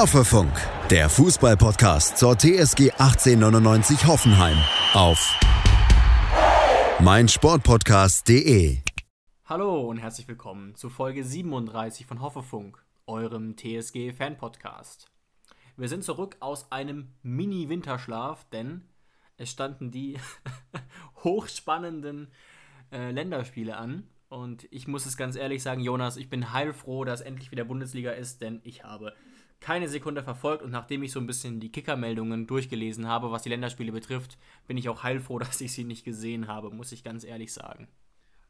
Hoffefunk, der Fußballpodcast zur TSG 1899 Hoffenheim auf meinsportpodcast.de. Hallo und herzlich willkommen zu Folge 37 von Hoffefunk, eurem TSG Fan-Podcast. Wir sind zurück aus einem Mini-Winterschlaf, denn es standen die hochspannenden äh, Länderspiele an. Und ich muss es ganz ehrlich sagen, Jonas, ich bin heilfroh, dass endlich wieder Bundesliga ist, denn ich habe keine Sekunde verfolgt und nachdem ich so ein bisschen die Kicker-Meldungen durchgelesen habe, was die Länderspiele betrifft, bin ich auch heilfroh, dass ich sie nicht gesehen habe, muss ich ganz ehrlich sagen.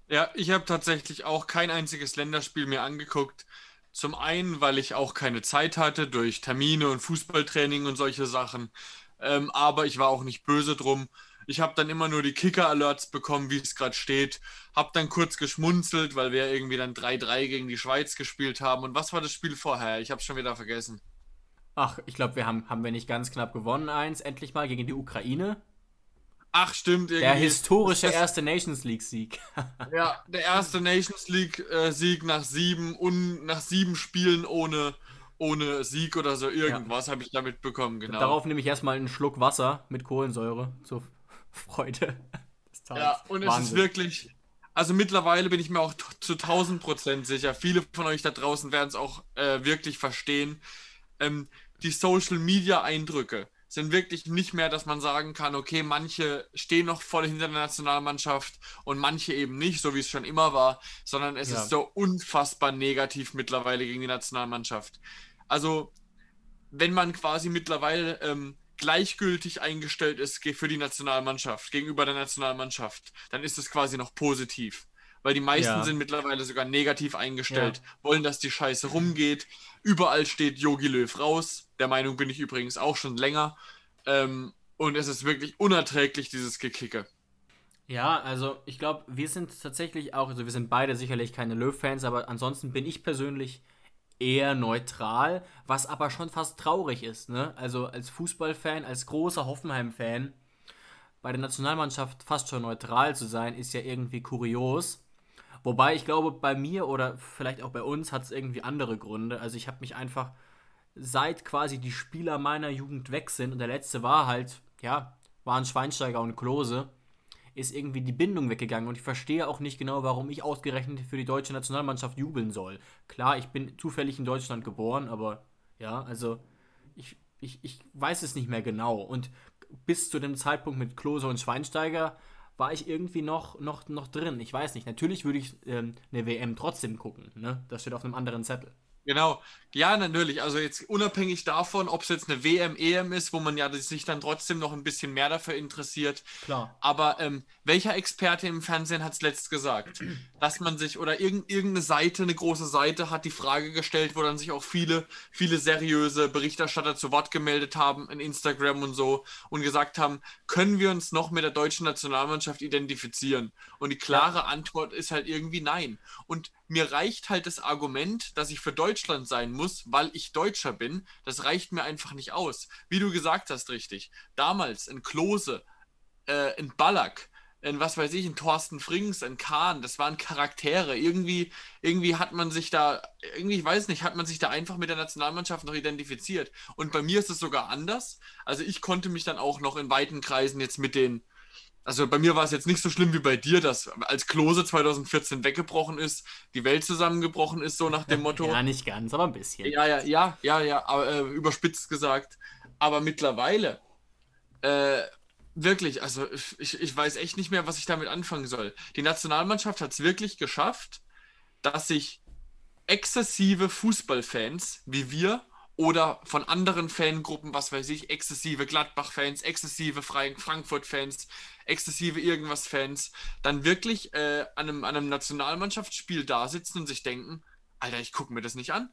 Ja, ich habe tatsächlich auch kein einziges Länderspiel mir angeguckt. Zum einen, weil ich auch keine Zeit hatte durch Termine und Fußballtraining und solche Sachen. Ähm, aber ich war auch nicht böse drum. Ich habe dann immer nur die Kicker-Alerts bekommen, wie es gerade steht. Hab dann kurz geschmunzelt, weil wir irgendwie dann 3-3 gegen die Schweiz gespielt haben. Und was war das Spiel vorher? Ich habe schon wieder vergessen. Ach, ich glaube, wir haben, haben wir nicht ganz knapp gewonnen, eins, endlich mal gegen die Ukraine. Ach, stimmt. Irgendwie. Der historische das, erste Nations League-Sieg. ja, der erste Nations League-Sieg nach sieben und nach sieben Spielen ohne, ohne Sieg oder so irgendwas ja. habe ich damit bekommen, genau. Darauf nehme ich erstmal einen Schluck Wasser mit Kohlensäure zur Freude des Tages. Ja, und Wahnsinn. es ist wirklich, also mittlerweile bin ich mir auch zu 1000 Prozent sicher, viele von euch da draußen werden es auch äh, wirklich verstehen, ähm, die Social Media Eindrücke sind wirklich nicht mehr, dass man sagen kann, okay, manche stehen noch voll hinter der Nationalmannschaft und manche eben nicht, so wie es schon immer war, sondern es ja. ist so unfassbar negativ mittlerweile gegen die Nationalmannschaft. Also, wenn man quasi mittlerweile ähm, gleichgültig eingestellt ist für die Nationalmannschaft, gegenüber der Nationalmannschaft, dann ist es quasi noch positiv. Weil die meisten ja. sind mittlerweile sogar negativ eingestellt, ja. wollen, dass die Scheiße rumgeht. Überall steht Yogi Löw raus. Der Meinung bin ich übrigens auch schon länger. Ähm, und es ist wirklich unerträglich, dieses Gekicke. Ja, also ich glaube, wir sind tatsächlich auch, also wir sind beide sicherlich keine Löw-Fans, aber ansonsten bin ich persönlich eher neutral, was aber schon fast traurig ist. Ne? Also als Fußballfan, als großer Hoffenheim-Fan, bei der Nationalmannschaft fast schon neutral zu sein, ist ja irgendwie kurios. Wobei ich glaube, bei mir oder vielleicht auch bei uns hat es irgendwie andere Gründe. Also ich habe mich einfach, seit quasi die Spieler meiner Jugend weg sind und der letzte war halt, ja, waren Schweinsteiger und Klose, ist irgendwie die Bindung weggegangen und ich verstehe auch nicht genau, warum ich ausgerechnet für die deutsche Nationalmannschaft jubeln soll. Klar, ich bin zufällig in Deutschland geboren, aber ja, also ich, ich, ich weiß es nicht mehr genau. Und bis zu dem Zeitpunkt mit Klose und Schweinsteiger war ich irgendwie noch, noch, noch drin. Ich weiß nicht. Natürlich würde ich ähm, eine WM trotzdem gucken. Ne? Das steht auf einem anderen Zettel. Genau, ja, natürlich. Also jetzt unabhängig davon, ob es jetzt eine WM, EM ist, wo man ja sich dann trotzdem noch ein bisschen mehr dafür interessiert. Klar. Aber ähm, welcher Experte im Fernsehen hat es letzt gesagt, dass man sich oder irg irgendeine Seite, eine große Seite hat die Frage gestellt, wo dann sich auch viele, viele seriöse Berichterstatter zu Wort gemeldet haben in Instagram und so und gesagt haben, können wir uns noch mit der deutschen Nationalmannschaft identifizieren? Und die klare ja. Antwort ist halt irgendwie nein. Und mir reicht halt das Argument, dass ich für Deutschland sein muss, weil ich Deutscher bin. Das reicht mir einfach nicht aus. Wie du gesagt hast, richtig. Damals in Klose, äh, in Ballack, in was weiß ich, in Thorsten Frings, in Kahn, das waren Charaktere. Irgendwie, irgendwie hat man sich da, irgendwie, ich weiß nicht, hat man sich da einfach mit der Nationalmannschaft noch identifiziert. Und bei mir ist es sogar anders. Also ich konnte mich dann auch noch in weiten Kreisen jetzt mit den also bei mir war es jetzt nicht so schlimm wie bei dir, dass als Klose 2014 weggebrochen ist, die Welt zusammengebrochen ist, so nach dem Motto. Ja, nicht ganz, aber ein bisschen. Ja, ja, ja, ja, ja, aber, äh, überspitzt gesagt. Aber mittlerweile, äh, wirklich, also ich, ich weiß echt nicht mehr, was ich damit anfangen soll. Die Nationalmannschaft hat es wirklich geschafft, dass sich exzessive Fußballfans wie wir oder von anderen Fangruppen, was weiß ich, exzessive Gladbach-Fans, exzessive Frankfurt-Fans, exzessive irgendwas-Fans, dann wirklich äh, an, einem, an einem Nationalmannschaftsspiel da sitzen und sich denken, Alter, ich gucke mir das nicht an.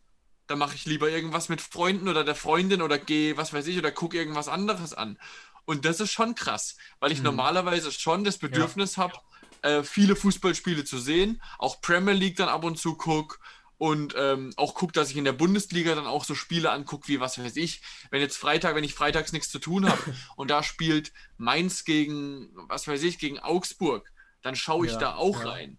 Da mache ich lieber irgendwas mit Freunden oder der Freundin oder gehe, was weiß ich, oder gucke irgendwas anderes an. Und das ist schon krass, weil ich mhm. normalerweise schon das Bedürfnis ja. habe, äh, viele Fußballspiele zu sehen, auch Premier League dann ab und zu gucke und ähm, auch guckt, dass ich in der Bundesliga dann auch so Spiele angucke, wie was weiß ich, wenn jetzt Freitag, wenn ich freitags nichts zu tun habe und da spielt Mainz gegen, was weiß ich, gegen Augsburg, dann schaue ich ja, da auch ja. rein.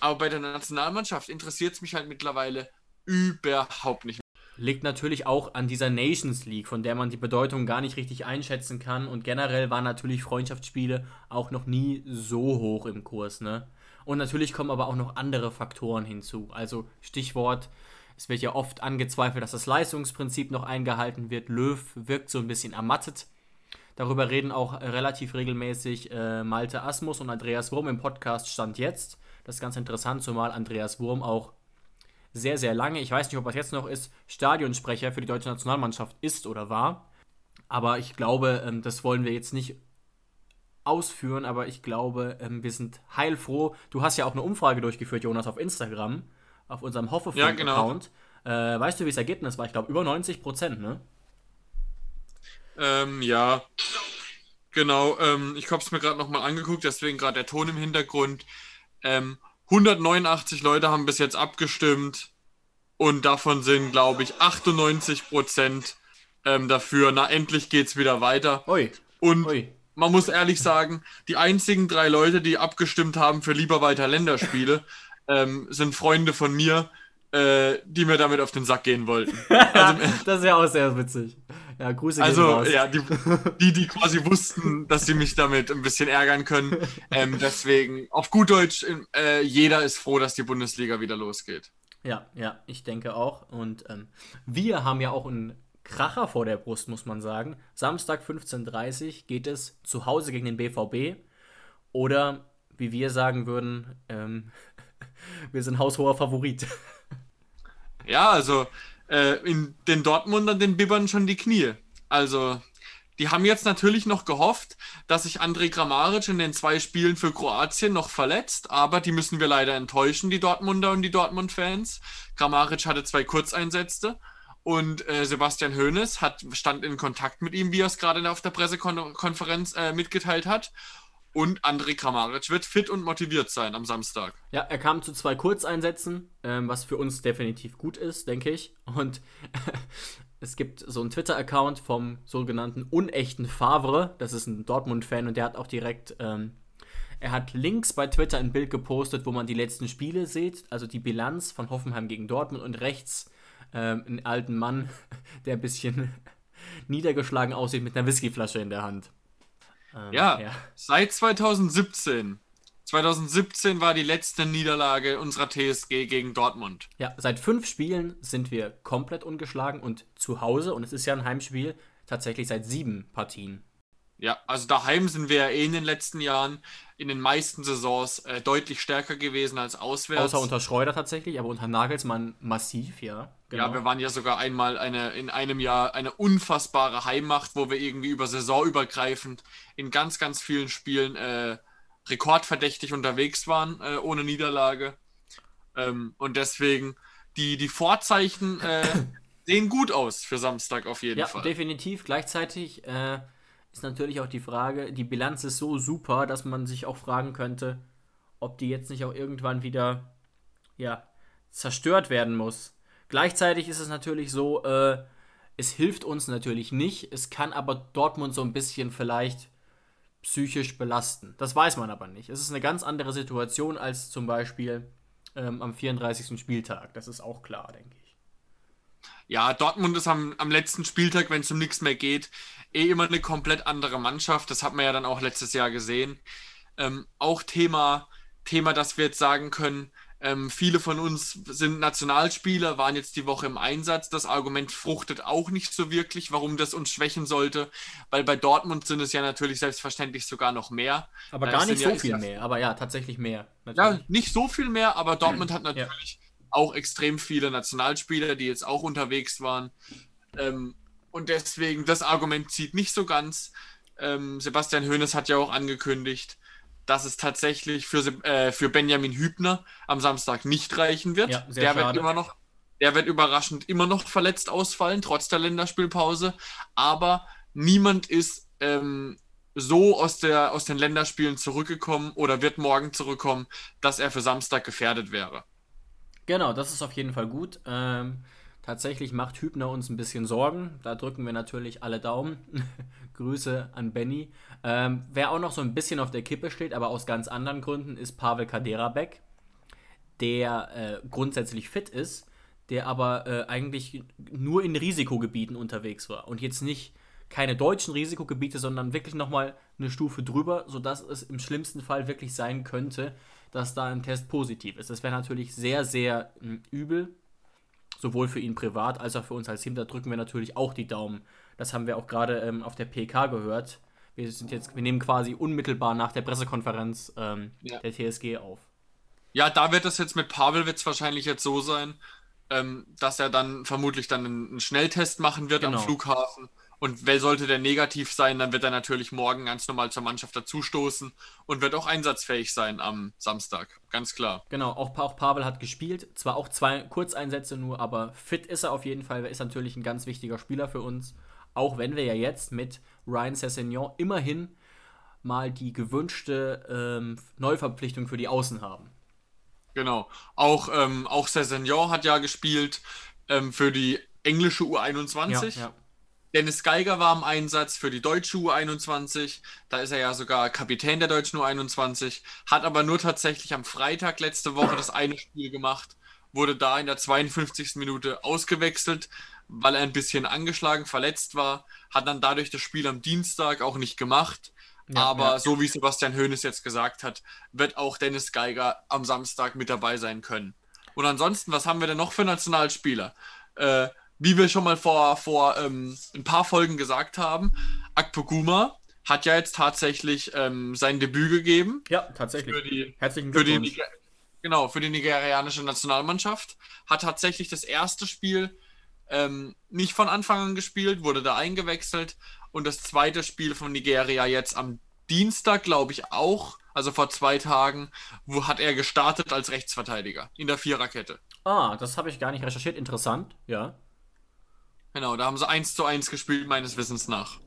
Aber bei der Nationalmannschaft interessiert es mich halt mittlerweile überhaupt nicht. liegt natürlich auch an dieser Nations League, von der man die Bedeutung gar nicht richtig einschätzen kann. Und generell waren natürlich Freundschaftsspiele auch noch nie so hoch im Kurs. Ne? Und natürlich kommen aber auch noch andere Faktoren hinzu. Also Stichwort, es wird ja oft angezweifelt, dass das Leistungsprinzip noch eingehalten wird. Löw wirkt so ein bisschen ermattet. Darüber reden auch relativ regelmäßig äh, Malte Asmus und Andreas Wurm im Podcast Stand jetzt. Das ist ganz interessant, zumal Andreas Wurm auch sehr, sehr lange, ich weiß nicht, ob das jetzt noch ist, Stadionsprecher für die deutsche Nationalmannschaft ist oder war. Aber ich glaube, ähm, das wollen wir jetzt nicht ausführen, aber ich glaube, ähm, wir sind heilfroh. Du hast ja auch eine Umfrage durchgeführt, Jonas, auf Instagram, auf unserem Hoffefunk-Account. Ja, genau. äh, weißt du, wie das Ergebnis war? Ich glaube, über 90 Prozent, ne? Ähm, ja. Genau, ähm, ich habe es mir gerade nochmal angeguckt, deswegen gerade der Ton im Hintergrund. Ähm, 189 Leute haben bis jetzt abgestimmt und davon sind, glaube ich, 98 Prozent ähm, dafür. Na, endlich geht's wieder weiter. Ui. Und Ui. Man muss ehrlich sagen, die einzigen drei Leute, die abgestimmt haben für lieber weiter Länderspiele, ähm, sind Freunde von mir, äh, die mir damit auf den Sack gehen wollten. Also, das ist ja auch sehr witzig. Ja, Grüße Also, raus. ja, die, die, die quasi wussten, dass sie mich damit ein bisschen ärgern können. Ähm, deswegen, auf gut Deutsch, äh, jeder ist froh, dass die Bundesliga wieder losgeht. Ja, ja, ich denke auch. Und ähm, wir haben ja auch einen Kracher vor der Brust, muss man sagen. Samstag 15.30 Uhr geht es zu Hause gegen den BVB. Oder, wie wir sagen würden, ähm, wir sind haushoher Favorit. Ja, also äh, in den Dortmundern, den bibbern schon die Knie. Also, die haben jetzt natürlich noch gehofft, dass sich André Kramaric in den zwei Spielen für Kroatien noch verletzt, aber die müssen wir leider enttäuschen, die Dortmunder und die Dortmund-Fans. Kramaric hatte zwei Kurzeinsätze und äh, Sebastian Hoeneß hat, stand in Kontakt mit ihm, wie er es gerade auf der Pressekonferenz äh, mitgeteilt hat. Und André Kramaric wird fit und motiviert sein am Samstag. Ja, er kam zu zwei Kurzeinsätzen, ähm, was für uns definitiv gut ist, denke ich. Und es gibt so einen Twitter-Account vom sogenannten unechten Favre. Das ist ein Dortmund-Fan und der hat auch direkt. Ähm, er hat links bei Twitter ein Bild gepostet, wo man die letzten Spiele sieht, also die Bilanz von Hoffenheim gegen Dortmund und rechts ähm, einen alten Mann, der ein bisschen niedergeschlagen aussieht mit einer Whiskyflasche in der Hand. Ähm, ja, ja, seit 2017. 2017 war die letzte Niederlage unserer TSG gegen Dortmund. Ja, seit fünf Spielen sind wir komplett ungeschlagen und zu Hause, und es ist ja ein Heimspiel, tatsächlich seit sieben Partien. Ja, also daheim sind wir ja eh in den letzten Jahren in den meisten Saisons äh, deutlich stärker gewesen als auswärts. Außer unter Schreuder tatsächlich, aber unter Nagelsmann massiv, ja. Genau. Ja, wir waren ja sogar einmal eine, in einem Jahr eine unfassbare Heimmacht, wo wir irgendwie über saisonübergreifend in ganz, ganz vielen Spielen äh, rekordverdächtig unterwegs waren, äh, ohne Niederlage. Ähm, und deswegen, die, die Vorzeichen äh, sehen gut aus für Samstag auf jeden ja, Fall. Ja, definitiv. Gleichzeitig äh, ist natürlich auch die Frage, die Bilanz ist so super, dass man sich auch fragen könnte, ob die jetzt nicht auch irgendwann wieder ja, zerstört werden muss. Gleichzeitig ist es natürlich so, äh, es hilft uns natürlich nicht, es kann aber Dortmund so ein bisschen vielleicht psychisch belasten. Das weiß man aber nicht. Es ist eine ganz andere Situation als zum Beispiel ähm, am 34. Spieltag. Das ist auch klar, denke ich. Ja, Dortmund ist am, am letzten Spieltag, wenn es um nichts mehr geht, eh immer eine komplett andere Mannschaft. Das hat man ja dann auch letztes Jahr gesehen. Ähm, auch Thema, Thema, dass wir jetzt sagen können, ähm, viele von uns sind Nationalspieler, waren jetzt die Woche im Einsatz. Das Argument fruchtet auch nicht so wirklich, warum das uns schwächen sollte, weil bei Dortmund sind es ja natürlich selbstverständlich sogar noch mehr. Aber gar nicht so ja, viel mehr, aber ja, tatsächlich mehr. Natürlich. Ja, nicht so viel mehr, aber Dortmund hat natürlich ja. auch extrem viele Nationalspieler, die jetzt auch unterwegs waren. Ähm, und deswegen, das Argument zieht nicht so ganz. Ähm, Sebastian Hoeneß hat ja auch angekündigt, dass es tatsächlich für, äh, für Benjamin Hübner am Samstag nicht reichen wird. Ja, der schade. wird immer noch, der wird überraschend immer noch verletzt ausfallen, trotz der Länderspielpause. Aber niemand ist ähm, so aus, der, aus den Länderspielen zurückgekommen oder wird morgen zurückkommen, dass er für Samstag gefährdet wäre. Genau, das ist auf jeden Fall gut. Ähm, tatsächlich macht Hübner uns ein bisschen Sorgen. Da drücken wir natürlich alle Daumen. Grüße an Benny. Ähm, wer auch noch so ein bisschen auf der Kippe steht, aber aus ganz anderen Gründen, ist Pavel Kaderabek, der äh, grundsätzlich fit ist, der aber äh, eigentlich nur in Risikogebieten unterwegs war und jetzt nicht keine deutschen Risikogebiete, sondern wirklich nochmal eine Stufe drüber, sodass es im schlimmsten Fall wirklich sein könnte, dass da ein Test positiv ist. Das wäre natürlich sehr, sehr mh, hm, übel, sowohl für ihn privat als auch für uns als Team. Da drücken wir natürlich auch die Daumen. Das haben wir auch gerade ähm, auf der PK gehört. Wir sind jetzt, wir nehmen quasi unmittelbar nach der Pressekonferenz ähm, ja. der TSG auf. Ja, da wird es jetzt mit Pavel wird wahrscheinlich jetzt so sein, ähm, dass er dann vermutlich dann einen Schnelltest machen wird genau. am Flughafen und wer sollte der negativ sein, dann wird er natürlich morgen ganz normal zur Mannschaft dazustoßen und wird auch einsatzfähig sein am Samstag. Ganz klar. Genau, auch, auch Pavel hat gespielt. Zwar auch zwei Kurzeinsätze nur, aber fit ist er auf jeden Fall. Er ist natürlich ein ganz wichtiger Spieler für uns. Auch wenn wir ja jetzt mit Ryan Sessignon immerhin mal die gewünschte ähm, Neuverpflichtung für die Außen haben. Genau. Auch, ähm, auch Sessignon hat ja gespielt ähm, für die englische U21. Ja, ja. Dennis Geiger war im Einsatz für die deutsche U21. Da ist er ja sogar Kapitän der deutschen U21. Hat aber nur tatsächlich am Freitag letzte Woche das eine Spiel gemacht. Wurde da in der 52. Minute ausgewechselt, weil er ein bisschen angeschlagen, verletzt war. Hat dann dadurch das Spiel am Dienstag auch nicht gemacht. Ja, aber ja. so wie Sebastian Hoeneß jetzt gesagt hat, wird auch Dennis Geiger am Samstag mit dabei sein können. Und ansonsten, was haben wir denn noch für Nationalspieler? Äh, wie wir schon mal vor, vor ähm, ein paar Folgen gesagt haben, Akpoguma hat ja jetzt tatsächlich ähm, sein Debüt gegeben. Ja, tatsächlich. Für die, Herzlichen Glückwunsch. Für die, genau, für die nigerianische Nationalmannschaft. Hat tatsächlich das erste Spiel ähm, nicht von Anfang an gespielt, wurde da eingewechselt. Und das zweite Spiel von Nigeria jetzt am Dienstag, glaube ich, auch, also vor zwei Tagen, wo hat er gestartet als Rechtsverteidiger in der Viererkette. Ah, das habe ich gar nicht recherchiert. Interessant, ja. Genau, da haben sie 1 zu 1 gespielt, meines Wissens nach.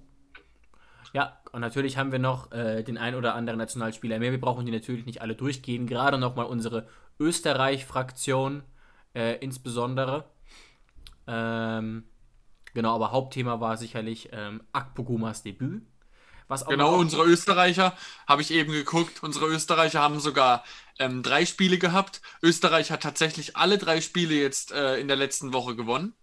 Ja, und natürlich haben wir noch äh, den ein oder anderen Nationalspieler mehr. Wir brauchen die natürlich nicht alle durchgehen. Gerade nochmal unsere Österreich-Fraktion äh, insbesondere. Ähm, genau, aber Hauptthema war sicherlich ähm, Akpogumas Debüt. genau, unsere Österreicher, habe ich eben geguckt, unsere Österreicher haben sogar ähm, drei Spiele gehabt. Österreich hat tatsächlich alle drei Spiele jetzt äh, in der letzten Woche gewonnen.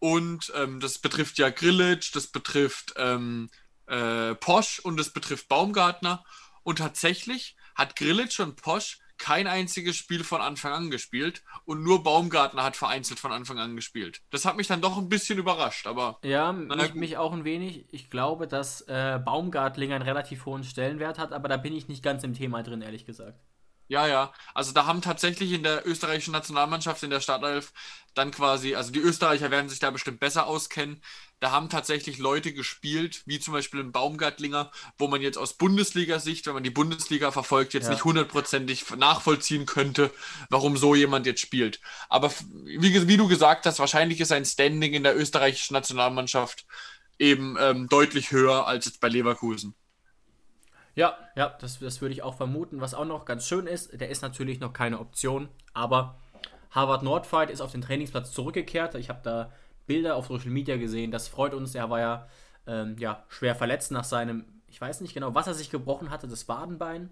Und ähm, das betrifft ja Grillage, das betrifft ähm, äh, Posch und das betrifft Baumgartner. Und tatsächlich hat Grillage und Posch kein einziges Spiel von Anfang an gespielt und nur Baumgartner hat vereinzelt von Anfang an gespielt. Das hat mich dann doch ein bisschen überrascht, aber. Ja, mich, mich, auch ein wenig. Ich glaube, dass äh, Baumgartling einen relativ hohen Stellenwert hat, aber da bin ich nicht ganz im Thema drin, ehrlich gesagt. Ja, ja. Also da haben tatsächlich in der österreichischen Nationalmannschaft, in der Startelf, dann quasi, also die Österreicher werden sich da bestimmt besser auskennen. Da haben tatsächlich Leute gespielt, wie zum Beispiel ein Baumgartlinger, wo man jetzt aus Bundesliga-Sicht, wenn man die Bundesliga verfolgt, jetzt ja. nicht hundertprozentig nachvollziehen könnte, warum so jemand jetzt spielt. Aber wie, wie, du gesagt hast, wahrscheinlich ist sein Standing in der österreichischen Nationalmannschaft eben ähm, deutlich höher als jetzt bei Leverkusen. Ja, ja, das, das würde ich auch vermuten. Was auch noch ganz schön ist, der ist natürlich noch keine Option, aber Harvard Nordfight ist auf den Trainingsplatz zurückgekehrt. Ich habe da Bilder auf Social Media gesehen. Das freut uns. Er war ja, ähm, ja schwer verletzt nach seinem, ich weiß nicht genau, was er sich gebrochen hatte, das Wadenbein.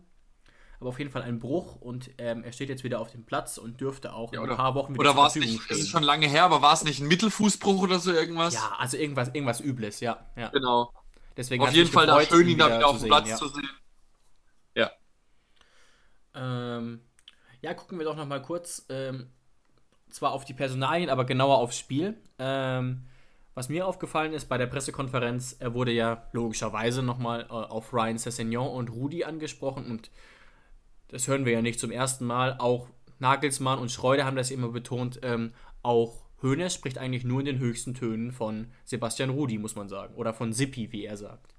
Aber auf jeden Fall ein Bruch und ähm, er steht jetzt wieder auf dem Platz und dürfte auch ja, oder, in ein paar Wochen wieder oder zur Verfügung nicht, stehen. Das ist schon lange her, aber war es nicht ein Mittelfußbruch oder so irgendwas? Ja, also irgendwas, irgendwas Übles, ja. ja. Genau. Deswegen auf jeden Fall da schön, ihn da wieder auf dem Platz ja. zu sehen. Ja. Ähm, ja, gucken wir doch noch mal kurz, ähm, zwar auf die Personalien, aber genauer aufs Spiel. Ähm, was mir aufgefallen ist bei der Pressekonferenz, er wurde ja logischerweise nochmal äh, auf Ryan Sessignon und Rudi angesprochen und das hören wir ja nicht zum ersten Mal. Auch Nagelsmann und Schreuder haben das immer betont. Ähm, auch Hoeneß spricht eigentlich nur in den höchsten Tönen von Sebastian Rudi, muss man sagen. Oder von Sippi, wie er sagt.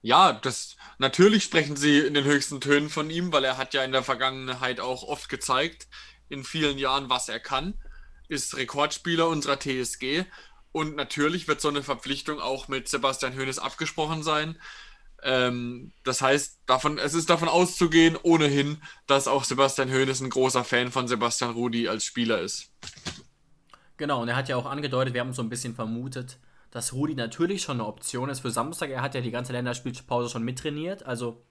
Ja, das natürlich sprechen sie in den höchsten Tönen von ihm, weil er hat ja in der Vergangenheit auch oft gezeigt, in vielen Jahren, was er kann. Ist Rekordspieler unserer TSG. Und natürlich wird so eine Verpflichtung auch mit Sebastian Hoeneß abgesprochen sein. Ähm, das heißt, davon, es ist davon auszugehen, ohnehin, dass auch Sebastian Hoeneß ein großer Fan von Sebastian Rudi als Spieler ist. Genau, und er hat ja auch angedeutet, wir haben so ein bisschen vermutet, dass Rudi natürlich schon eine Option ist für Samstag. Er hat ja die ganze Länderspielpause schon mittrainiert, also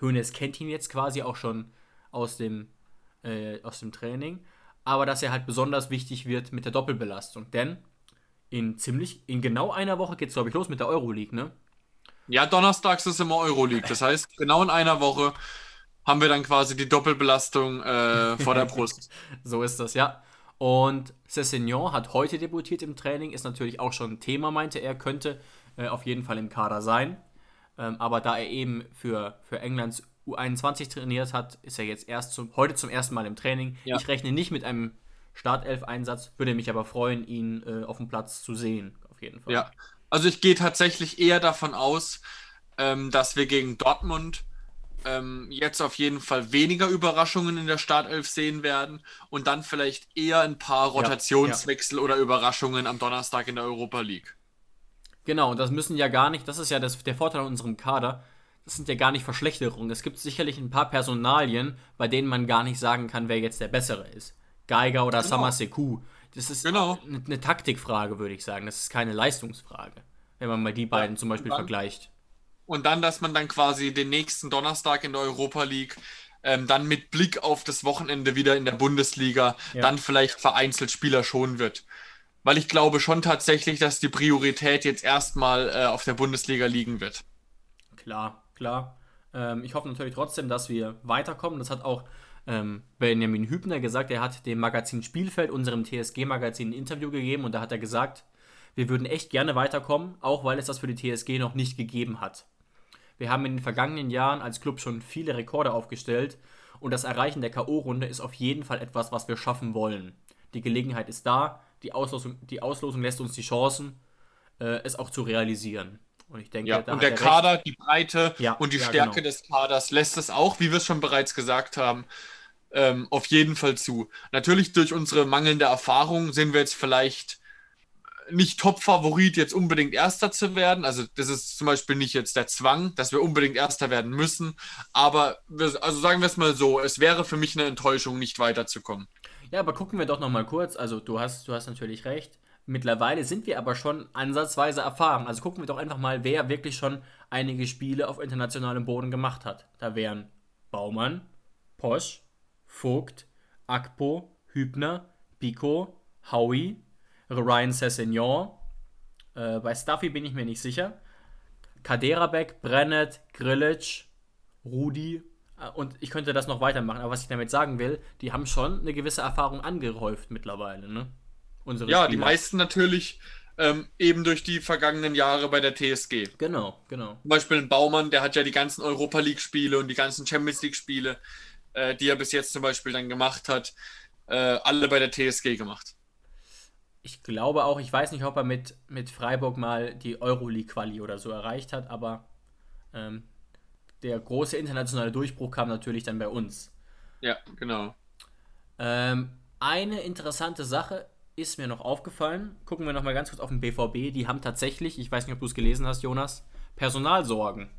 Hoeneß kennt ihn jetzt quasi auch schon aus dem, äh, aus dem Training. aber dass er halt besonders wichtig wird mit der Doppelbelastung. Denn in ziemlich, in genau einer Woche geht es, glaube ich, los mit der Euroleague, ne? Ja, donnerstags ist immer Euroleague. Das heißt, genau in einer Woche haben wir dann quasi die Doppelbelastung äh, vor der Brust. so ist das, ja. Und Cessignon hat heute debütiert im Training, ist natürlich auch schon ein Thema, meinte er, könnte äh, auf jeden Fall im Kader sein. Ähm, aber da er eben für, für Englands U21 trainiert hat, ist er jetzt erst zum, heute zum ersten Mal im Training. Ja. Ich rechne nicht mit einem Startelf-Einsatz, würde mich aber freuen, ihn äh, auf dem Platz zu sehen, auf jeden Fall. Ja, also ich gehe tatsächlich eher davon aus, ähm, dass wir gegen Dortmund ähm, jetzt auf jeden Fall weniger Überraschungen in der Startelf sehen werden und dann vielleicht eher ein paar Rotationswechsel ja, ja. oder Überraschungen am Donnerstag in der Europa League. Genau, und das müssen ja gar nicht, das ist ja das, der Vorteil an unserem Kader, das sind ja gar nicht Verschlechterungen. Es gibt sicherlich ein paar Personalien, bei denen man gar nicht sagen kann, wer jetzt der Bessere ist. Geiger oder genau. Samaseku. Das ist genau. eine, eine Taktikfrage, würde ich sagen. Das ist keine Leistungsfrage, wenn man mal die beiden ja, zum Beispiel dann, vergleicht. Und dann, dass man dann quasi den nächsten Donnerstag in der Europa League ähm, dann mit Blick auf das Wochenende wieder in der Bundesliga ja. dann vielleicht vereinzelt Spieler schonen wird. Weil ich glaube schon tatsächlich, dass die Priorität jetzt erstmal äh, auf der Bundesliga liegen wird. Klar, klar. Ähm, ich hoffe natürlich trotzdem, dass wir weiterkommen. Das hat auch ähm, Benjamin Hübner gesagt. Er hat dem Magazin Spielfeld, unserem TSG-Magazin, ein Interview gegeben und da hat er gesagt, wir würden echt gerne weiterkommen, auch weil es das für die TSG noch nicht gegeben hat. Wir haben in den vergangenen Jahren als Club schon viele Rekorde aufgestellt und das Erreichen der K.O.-Runde ist auf jeden Fall etwas, was wir schaffen wollen. Die Gelegenheit ist da, die Auslosung, die Auslosung lässt uns die Chancen, äh, es auch zu realisieren. Und ich denke, ja, und der Kader, recht. die Breite ja, und die ja, Stärke genau. des Kaders lässt es auch, wie wir es schon bereits gesagt haben, ähm, auf jeden Fall zu. Natürlich durch unsere mangelnde Erfahrung sind wir jetzt vielleicht nicht Top-Favorit, jetzt unbedingt Erster zu werden. Also das ist zum Beispiel nicht jetzt der Zwang, dass wir unbedingt Erster werden müssen. Aber wir, also sagen wir es mal so, es wäre für mich eine Enttäuschung, nicht weiterzukommen. Ja, aber gucken wir doch noch mal kurz. Also du hast, du hast natürlich recht. Mittlerweile sind wir aber schon ansatzweise erfahren. Also gucken wir doch einfach mal, wer wirklich schon einige Spiele auf internationalem Boden gemacht hat. Da wären Baumann, Posch, Vogt, Akpo, Hübner, Pico, Howie, Ryan Sessignon. Äh, bei Stuffy bin ich mir nicht sicher. Kaderabek, Brennett, Grilic, Rudi. Äh, und ich könnte das noch weitermachen. Aber was ich damit sagen will, die haben schon eine gewisse Erfahrung angehäuft mittlerweile. Ne? Unsere ja, Spieler. die meisten natürlich ähm, eben durch die vergangenen Jahre bei der TSG. Genau, genau. Zum Beispiel ein Baumann, der hat ja die ganzen Europa League-Spiele und die ganzen Champions League-Spiele, äh, die er bis jetzt zum Beispiel dann gemacht hat, äh, alle bei der TSG gemacht. Ich glaube auch, ich weiß nicht, ob er mit, mit Freiburg mal die Euroleague-Quali oder so erreicht hat, aber ähm, der große internationale Durchbruch kam natürlich dann bei uns. Ja, genau. Ähm, eine interessante Sache ist mir noch aufgefallen. Gucken wir noch mal ganz kurz auf den BVB. Die haben tatsächlich, ich weiß nicht, ob du es gelesen hast, Jonas, Personalsorgen.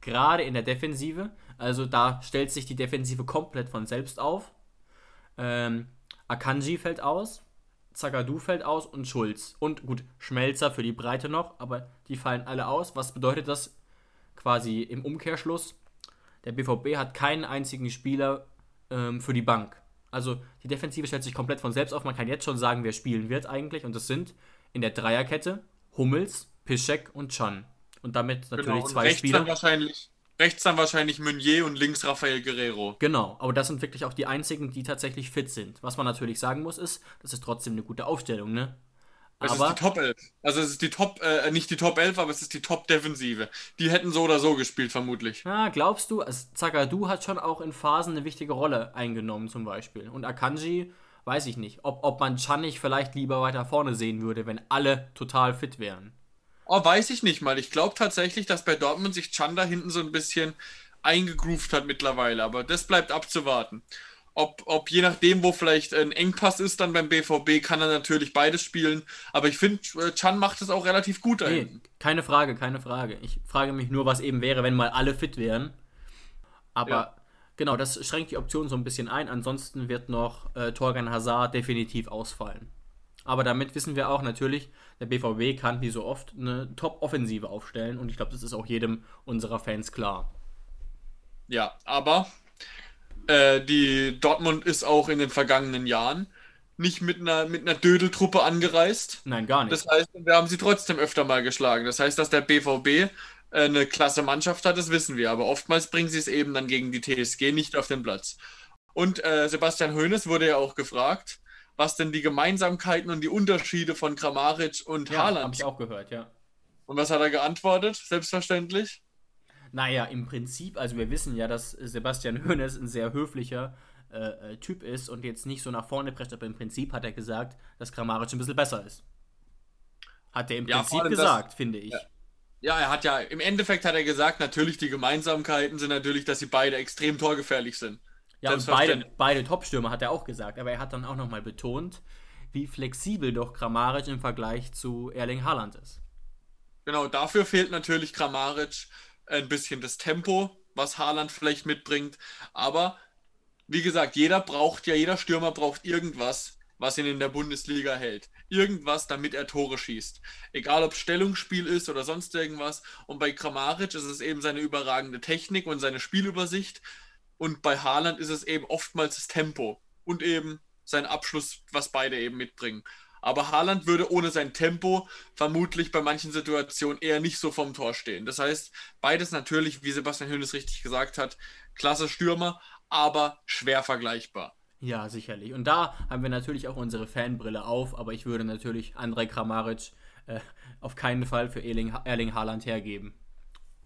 Gerade in der Defensive. Also da stellt sich die Defensive komplett von selbst auf. Ähm, Akanji fällt aus, Zagadou fällt aus und Schulz. Und gut, Schmelzer für die Breite noch, aber die fallen alle aus. Was bedeutet das quasi im Umkehrschluss? Der BVB hat keinen einzigen Spieler ähm, für die Bank. Also die Defensive stellt sich komplett von selbst auf. Man kann jetzt schon sagen, wer spielen wird eigentlich. Und das sind in der Dreierkette Hummels, Piszek und Chan. Und damit natürlich genau, und zwei Spieler. Dann wahrscheinlich, rechts dann wahrscheinlich Meunier und links Rafael Guerrero. Genau, aber das sind wirklich auch die einzigen, die tatsächlich fit sind. Was man natürlich sagen muss, ist, das ist trotzdem eine gute Aufstellung, ne? Es aber, ist die Top 11. Also es ist die Top, äh, nicht die Top 11, aber es ist die Top-Defensive. Die hätten so oder so gespielt, vermutlich. Ja, glaubst du, also Zagadou hat schon auch in Phasen eine wichtige Rolle eingenommen, zum Beispiel. Und Akanji, weiß ich nicht, ob, ob man Chanik vielleicht lieber weiter vorne sehen würde, wenn alle total fit wären. Oh, weiß ich nicht mal. Ich glaube tatsächlich, dass bei Dortmund sich Chan da hinten so ein bisschen eingegroovt hat mittlerweile, aber das bleibt abzuwarten ob, ob je nachdem, wo vielleicht ein Engpass ist dann beim BVB, kann er natürlich beides spielen. Aber ich finde, äh, Chan macht es auch relativ gut. Nee, keine Frage, keine Frage. Ich frage mich nur, was eben wäre, wenn mal alle fit wären. Aber ja. genau, das schränkt die Option so ein bisschen ein. Ansonsten wird noch äh, Torgan Hazard definitiv ausfallen. Aber damit wissen wir auch natürlich, der BVB kann wie so oft eine Top-Offensive aufstellen. Und ich glaube, das ist auch jedem unserer Fans klar. Ja, aber äh, die Dortmund ist auch in den vergangenen Jahren nicht mit einer, mit einer Dödeltruppe angereist. Nein, gar nicht. Das heißt, wir haben sie trotzdem öfter mal geschlagen. Das heißt, dass der BVB äh, eine klasse Mannschaft hat, das wissen wir. Aber oftmals bringen sie es eben dann gegen die TSG nicht auf den Platz. Und äh, Sebastian Hoeneß wurde ja auch gefragt, was denn die Gemeinsamkeiten und die Unterschiede von Kramaric und ja, Haaland habe ich auch gehört, ja. Und was hat er geantwortet? Selbstverständlich. Naja, im Prinzip, also wir wissen ja, dass Sebastian Hoeneß ein sehr höflicher äh, äh, Typ ist und jetzt nicht so nach vorne prescht, aber im Prinzip hat er gesagt, dass Kramaric ein bisschen besser ist. Hat er im Ja, Prinzip allem das- gesagt, finde ich. Ja. Ja, er hat ja, im Endeffekt hat er gesagt, natürlich die Gemeinsamkeiten sind natürlich, dass sie beide extrem torgefährlich sind. Ja, und beide, beide Top-Stürmer hat er auch gesagt, aber er hat dann auch nochmal betont, wie flexibel doch Kramaric im Vergleich zu Erling Haaland ist. Genau, dafür fehlt natürlich Kramaric ein bisschen das Tempo, was Haaland vielleicht mitbringt. Aber wie gesagt, jeder braucht ja, jeder Stürmer braucht irgendwas, was ihn in der Bundesliga hält. Irgendwas, damit er Tore schießt. Egal ob Stellungsspiel ist oder sonst irgendwas. Und bei Kramaric ist es eben seine überragende Technik und seine Spielübersicht. Und bei Haaland ist es eben oftmals das Tempo und eben sein Abschluss, was beide eben mitbringen. Aber Haaland würde ohne sein Tempo vermutlich bei manchen Situationen eher nicht so vom Tor stehen. Das heißt, beides natürlich, wie Sebastian Hönes richtig gesagt hat, klasse Stürmer, aber schwer vergleichbar. Ja, sicherlich. Und da haben wir natürlich auch unsere Fanbrille auf, aber ich würde natürlich Andrei Kramaric äh, auf keinen Fall für Erling, Erling Haaland hergeben.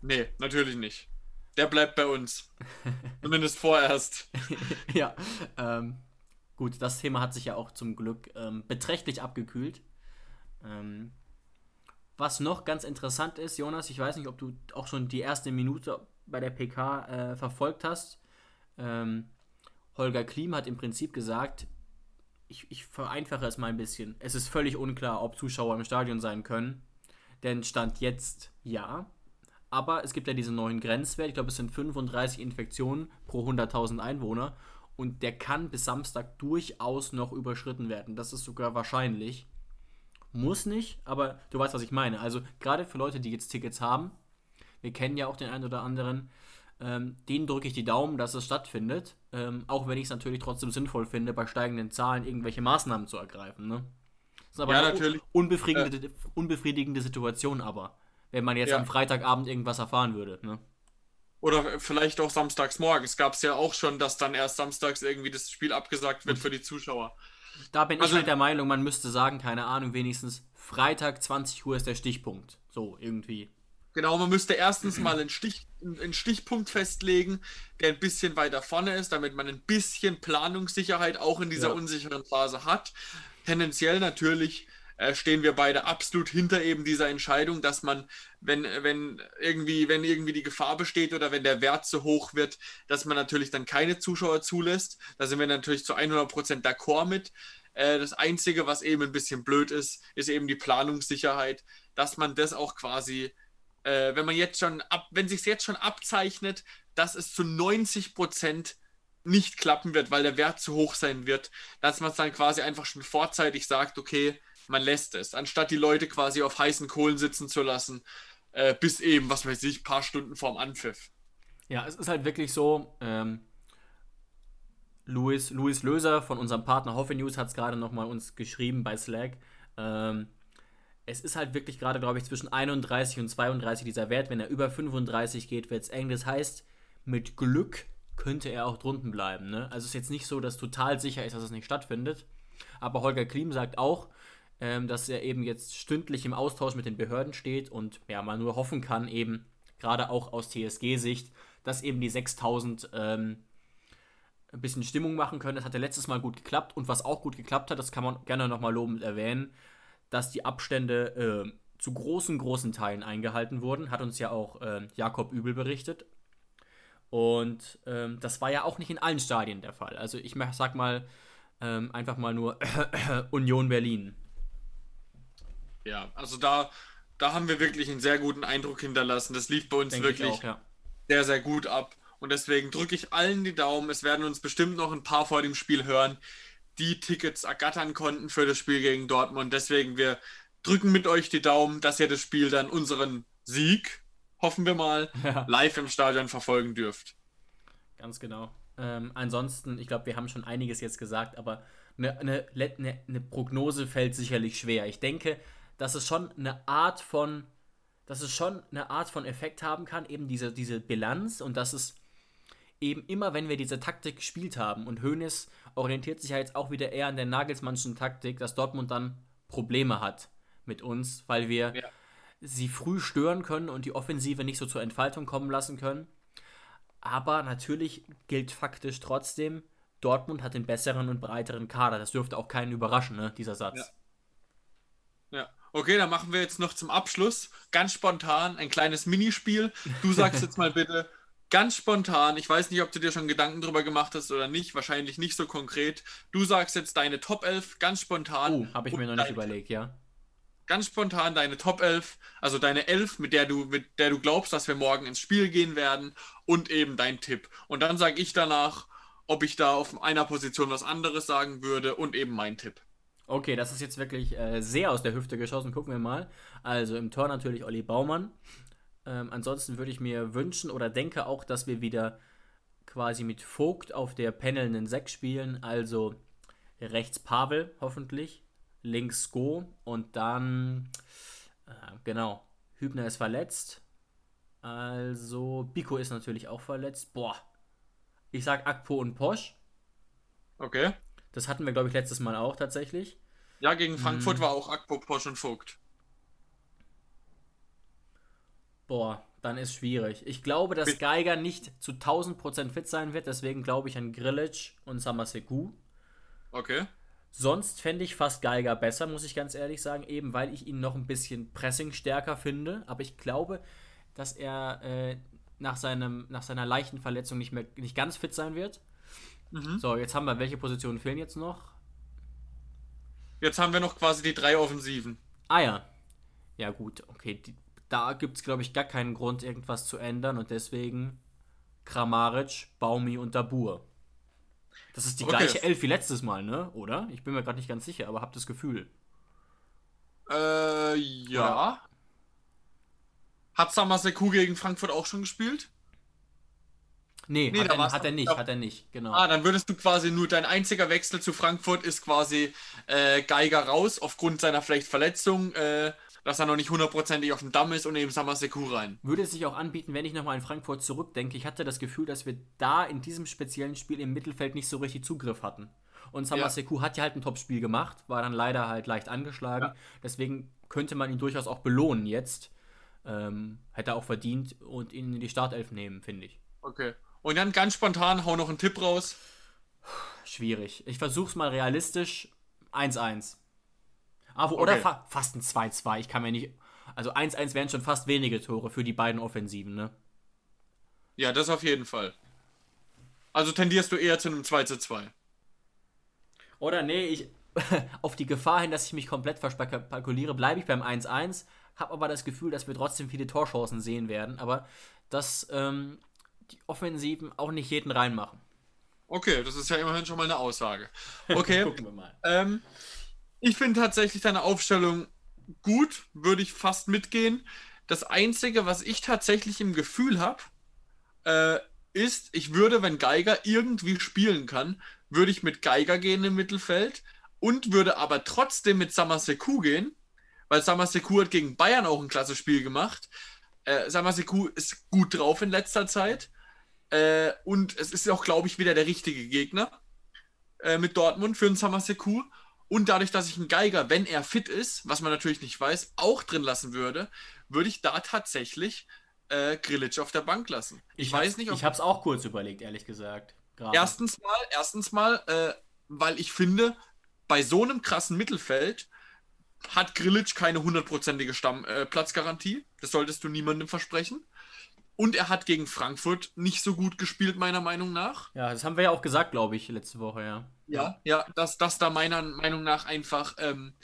Nee, natürlich nicht. Der bleibt bei uns. Zumindest vorerst. ja, ähm, gut, das Thema hat sich ja auch zum Glück ähm, beträchtlich abgekühlt. Ähm, was noch ganz interessant ist, Jonas, ich weiß nicht, ob du auch schon die erste Minute bei der PK äh, verfolgt hast. Ähm, Holger Klim hat im Prinzip gesagt, ich, ich vereinfache es mal ein bisschen. Es ist völlig unklar, ob Zuschauer im Stadion sein können. Denn Stand jetzt ja. Aber es gibt ja diesen neuen Grenzwert. Ich glaube, es sind 35 Infektionen pro 100.000 Einwohner. Und der kann bis Samstag durchaus noch überschritten werden. Das ist sogar wahrscheinlich. Muss nicht, aber du weißt, was ich meine. Also gerade für Leute, die jetzt Tickets haben, wir kennen ja auch den einen oder anderen, ähm, denen drücke ich die Daumen, dass es stattfindet. Ähm, auch wenn ich es natürlich trotzdem sinnvoll finde, bei steigenden Zahlen irgendwelche Maßnahmen zu ergreifen. Ne? Das ist aber Ja, eine natürlich. Unbefriedigende, unbefriedigende Situation, aber wenn man jetzt Ja. am Freitagabend irgendwas erfahren würde. Ne? Oder vielleicht auch samstags morgens. Gab es ja auch schon, dass dann erst samstags irgendwie das Spiel abgesagt wird für die Zuschauer. Da bin Also- ich halt der Meinung, man müsste sagen, keine Ahnung, wenigstens Freitag 20 Uhr ist der Stichpunkt. So, irgendwie. Genau, man müsste erstens mal einen, Stich, einen Stichpunkt festlegen, der ein bisschen weiter vorne ist, damit man ein bisschen Planungssicherheit auch in dieser Ja. unsicheren Phase hat. Tendenziell natürlich stehen wir beide absolut hinter eben dieser Entscheidung, dass man, wenn, wenn irgendwie, wenn irgendwie die Gefahr besteht oder wenn der Wert zu hoch wird, dass man natürlich dann keine Zuschauer zulässt. Da sind wir natürlich zu 100% d'accord mit. Äh, das Einzige, was eben ein bisschen blöd ist, ist eben die Planungssicherheit, dass man das auch quasi äh, wenn man jetzt schon ab, wenn sich jetzt schon abzeichnet, dass es zu 90 Prozent nicht klappen wird, weil der Wert zu hoch sein wird, dass man es dann quasi einfach schon vorzeitig sagt, okay, man lässt es, anstatt die Leute quasi auf heißen Kohlen sitzen zu lassen, äh, bis eben, was weiß ich, paar Stunden vorm Anpfiff. Ja, es ist halt wirklich so, ähm, Louis, Louis Löser von unserem Partner Hoffe News hat es gerade nochmal uns geschrieben bei Slack. Ähm, es ist halt wirklich gerade, glaube ich, zwischen 31 und 32 dieser Wert. Wenn er über 35 geht, wird es eng. Das heißt, mit Glück könnte er auch drunten bleiben. Ne? Also es ist jetzt nicht so, dass total sicher ist, dass es nicht stattfindet. Aber Holger Klim sagt auch, ähm, dass er eben jetzt stündlich im Austausch mit den Behörden steht und ja, man nur hoffen kann, eben gerade auch aus TSG-Sicht, dass eben die 6000 ähm, ein bisschen Stimmung machen können. Das hat ja letztes Mal gut geklappt und was auch gut geklappt hat, das kann man gerne nochmal lobend erwähnen, dass die Abstände äh, zu großen, großen Teilen eingehalten wurden. Hat uns ja auch ähm, Jakob Übel berichtet. Und ähm, das war ja auch nicht in allen Stadien der Fall. Also ich sag mal ähm, einfach mal nur Union Berlin. Ja, also da, da haben wir wirklich einen sehr guten Eindruck hinterlassen. Das lief bei uns Denke ich wirklich auch, ja. sehr, sehr gut ab. Und deswegen drücke ich allen die Daumen. Es werden uns bestimmt noch ein paar vor dem Spiel hören, die Tickets ergattern konnten für das Spiel gegen Dortmund. Deswegen, wir drücken mit euch die Daumen, dass ihr das Spiel dann unseren Sieg, hoffen wir mal, Ja. live im Stadion verfolgen dürft. Ganz genau. Ähm, ansonsten, ich glaube, wir haben schon einiges jetzt gesagt, aber eine, eine, eine, eine Prognose fällt sicherlich schwer. Ich denke, dass es schon eine Art von, dass es schon eine Art von Effekt haben kann, eben diese, diese Bilanz und dass es eben immer, wenn wir diese Taktik gespielt haben und Hoeneß orientiert sich ja jetzt auch wieder eher an der Nagelsmannschen Taktik, dass Dortmund dann Probleme hat mit uns, weil wir ja. sie früh stören können und die Offensive nicht so zur Entfaltung kommen lassen können. Aber natürlich gilt faktisch trotzdem, Dortmund hat den besseren und breiteren Kader. Das dürfte auch keinen überraschen, ne, dieser Satz. Ja. ja. Okay, dann machen wir jetzt noch zum Abschluss ganz spontan ein kleines Minispiel. Du sagst jetzt mal bitte ganz spontan, ich weiß nicht, ob du dir schon Gedanken darüber gemacht hast oder nicht, wahrscheinlich nicht so konkret. Du sagst jetzt deine Top 11 ganz spontan. Oh, habe ich mir noch nicht überlegt, ja. Ganz spontan deine Top 11, also deine 11, mit der du mit der du glaubst, dass wir morgen ins Spiel gehen werden und eben dein Tipp. Und dann sage ich danach, ob ich da auf einer Position was anderes sagen würde und eben mein Tipp. Okay, das ist jetzt wirklich äh, sehr aus der Hüfte geschossen. Gucken wir mal. Also im Tor natürlich Olli Baumann. Ähm, ansonsten würde ich mir wünschen oder denke auch, dass wir wieder quasi mit Vogt auf der pendelnden 6 spielen. Also rechts Pavel hoffentlich, links Go und dann, äh, genau, Hübner ist verletzt. Also Biko ist natürlich auch verletzt. Boah, ich sag Akpo und Posch. Okay. Das hatten wir, glaube ich, letztes Mal auch tatsächlich. Ja, gegen Frankfurt hm. war auch Akpo, Posch und Vogt. Boah, dann ist schwierig. Ich glaube, dass Geiger nicht zu 1000% fit sein wird, deswegen glaube ich an Grilic und Samaseku. Okay. Sonst fände ich fast Geiger besser, muss ich ganz ehrlich sagen, eben weil ich ihn noch ein bisschen Pressing stärker finde. Aber ich glaube, dass er äh, nach, seinem, nach seiner leichten Verletzung nicht mehr nicht ganz fit sein wird. Mhm. So, jetzt haben wir, welche Positionen fehlen jetzt noch? Jetzt haben wir noch quasi die drei Offensiven. Ah ja. Ja, gut, okay. Die, da gibt es, glaube ich, gar keinen Grund, irgendwas zu ändern und deswegen Kramaric, Baumi und Dabur. Das ist die okay. gleiche Elf wie letztes Mal, ne? Oder? Ich bin mir gerade nicht ganz sicher, aber hab das Gefühl. Äh, ja. Oder? Hat Samaseku gegen Frankfurt auch schon gespielt? Nee, nee hat, er, hat er, nicht, hat er nicht, genau. Ah, dann würdest du quasi nur, dein einziger Wechsel zu Frankfurt ist quasi äh, Geiger raus, aufgrund seiner vielleicht Verletzung, äh, dass er noch nicht hundertprozentig auf dem Damm ist und eben Samaseku rein. Würde es sich auch anbieten, wenn ich nochmal in Frankfurt zurückdenke. Ich hatte das Gefühl, dass wir da in diesem speziellen Spiel im Mittelfeld nicht so richtig Zugriff hatten. Und Samaseku ja. hat ja halt ein Top-Spiel gemacht, war dann leider halt leicht angeschlagen. Ja. Deswegen könnte man ihn durchaus auch belohnen jetzt. Ähm, hätte er auch verdient und ihn in die Startelf nehmen, finde ich. Okay. Und dann ganz spontan, hau noch einen Tipp raus. Schwierig. Ich versuch's mal realistisch. 1-1. Aber, okay. Oder fa fast ein 2-2. Ich kann mir nicht. Also 1-1 wären schon fast wenige Tore für die beiden Offensiven, ne? Ja, das auf jeden Fall. Also tendierst du eher zu einem 2-2. Oder nee, ich. auf die Gefahr hin, dass ich mich komplett verspekuliere, bleibe ich beim 1-1. Habe aber das Gefühl, dass wir trotzdem viele Torchancen sehen werden. Aber dass ähm, die Offensiven auch nicht jeden reinmachen. Okay, das ist ja immerhin schon mal eine Aussage. Okay. Gucken wir mal. Ähm, ich finde tatsächlich deine Aufstellung gut, würde ich fast mitgehen. Das Einzige, was ich tatsächlich im Gefühl habe, äh, ist, ich würde, wenn Geiger irgendwie spielen kann, würde ich mit Geiger gehen im Mittelfeld und würde aber trotzdem mit Samaseku gehen, weil Samaseku hat gegen Bayern auch ein klasse Spiel gemacht. Äh, Samaseku ist gut drauf in letzter Zeit äh, und es ist auch, glaube ich, wieder der richtige Gegner äh, mit Dortmund für einen Samaseku. Und dadurch, dass ich einen Geiger, wenn er fit ist, was man natürlich nicht weiß, auch drin lassen würde, würde ich da tatsächlich äh, Grillitsch auf der Bank lassen. Ich, ich weiß nicht, ob. Ich habe es auch kurz überlegt, ehrlich gesagt. Gerade. Erstens mal, erstens mal, äh, weil ich finde, bei so einem krassen Mittelfeld hat Grillitsch keine hundertprozentige Stammplatzgarantie. Äh, das solltest du niemandem versprechen. Und er hat gegen Frankfurt nicht so gut gespielt, meiner Meinung nach. Ja, das haben wir ja auch gesagt, glaube ich, letzte Woche, ja. Ja, ja, dass, dass da meiner Meinung nach einfach ähm,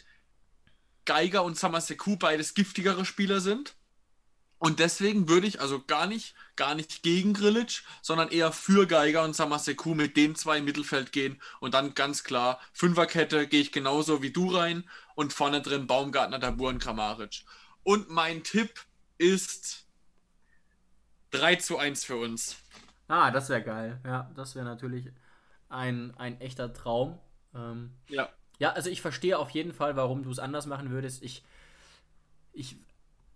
Geiger und Samaseku beides giftigere Spieler sind. Und deswegen würde ich also gar nicht, gar nicht gegen Grillitsch, sondern eher für Geiger und Samaseku mit den zwei im Mittelfeld gehen und dann ganz klar Fünferkette gehe ich genauso wie du rein und vorne drin Baumgartner, Dabur und Kramaric. Und mein Tipp ist 3 zu 1 für uns. Ah, das wäre geil. Ja, das wäre natürlich ein, ein echter Traum. Ähm, Ja. ja, also ich verstehe auf jeden Fall, warum du es anders machen würdest. Ich, ich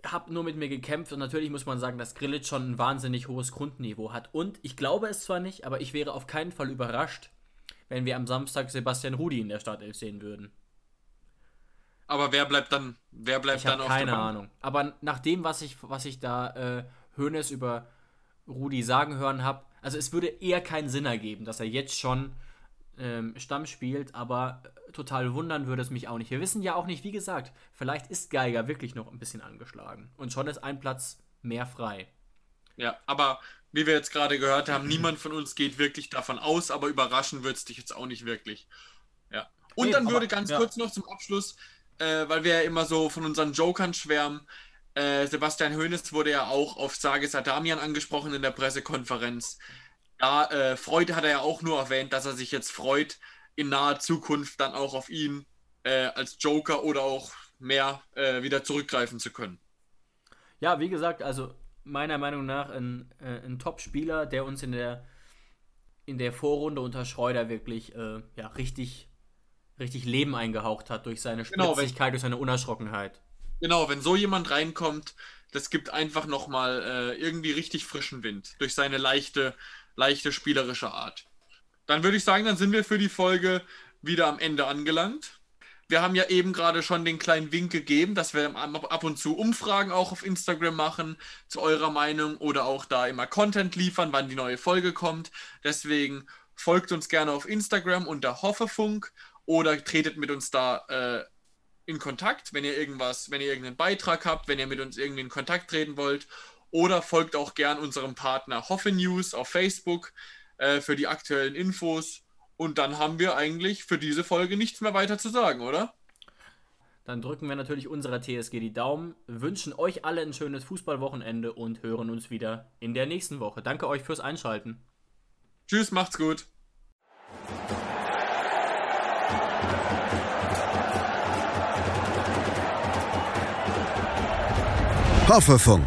habe nur mit mir gekämpft und natürlich muss man sagen, dass Grillitsch schon ein wahnsinnig hohes Grundniveau hat. Und ich glaube es zwar nicht, aber ich wäre auf keinen Fall überrascht, wenn wir am Samstag Sebastian Rudi in der Startelf sehen würden. Aber wer bleibt dann, wer bleibt Ich dann auf keine der Bank? Ahnung. Aber nach dem, was ich, was ich da äh, über Rudi sagen hören habe, also es würde eher keinen Sinn ergeben, dass er jetzt schon ähm, Stamm spielt, aber äh, total wundern würde es mich auch nicht. Wir wissen ja auch nicht, wie gesagt, vielleicht ist Geiger wirklich noch ein bisschen angeschlagen und schon ist ein Platz mehr frei. Ja, aber wie wir jetzt gerade gehört haben, niemand von uns geht wirklich davon aus, aber überraschen wird es dich jetzt auch nicht wirklich. Ja. Und Nee, dann aber- würde ganz ja. kurz noch zum Abschluss, äh, weil wir ja immer so von unseren Jokern schwärmen, äh, Sebastian Hoeneß wurde ja auch auf Sages Adamian angesprochen in der Pressekonferenz. Da äh, Freud hat er ja auch nur erwähnt, dass er sich jetzt freut, in naher Zukunft dann auch auf ihn äh, als Joker oder auch mehr äh, wieder zurückgreifen zu können. Ja, wie gesagt, also meiner Meinung nach ein, äh, ein Top-Spieler, der uns in der, in der Vorrunde unter Schreuder wirklich äh, ja, richtig, richtig Leben eingehaucht hat durch seine Genau, Spritzigkeit, durch seine Unerschrockenheit. Genau, wenn so jemand reinkommt, das gibt einfach nochmal äh, irgendwie richtig frischen Wind durch seine leichte, leichte spielerische Art. Dann würde ich sagen, dann sind wir für die Folge wieder am Ende angelangt. Wir haben ja eben gerade schon den kleinen Wink gegeben, dass wir ab und zu Umfragen auch auf Instagram machen zu eurer Meinung oder auch da immer Content liefern, wann die neue Folge kommt. Deswegen folgt uns gerne auf Instagram unter Hoffefunk oder tretet mit uns da äh, in Kontakt, wenn ihr irgendwas, wenn ihr irgendeinen Beitrag habt, wenn ihr mit uns irgendwie in Kontakt treten wollt. Oder folgt auch gern unserem Partner Hoffe News auf Facebook äh, für die aktuellen Infos. Und dann haben wir eigentlich für diese Folge nichts mehr weiter zu sagen, oder? Dann drücken wir natürlich unserer TSG die Daumen, wünschen euch alle ein schönes Fußballwochenende und hören uns wieder in der nächsten Woche. Danke euch fürs Einschalten. Tschüss, macht's gut. Hoffefunk,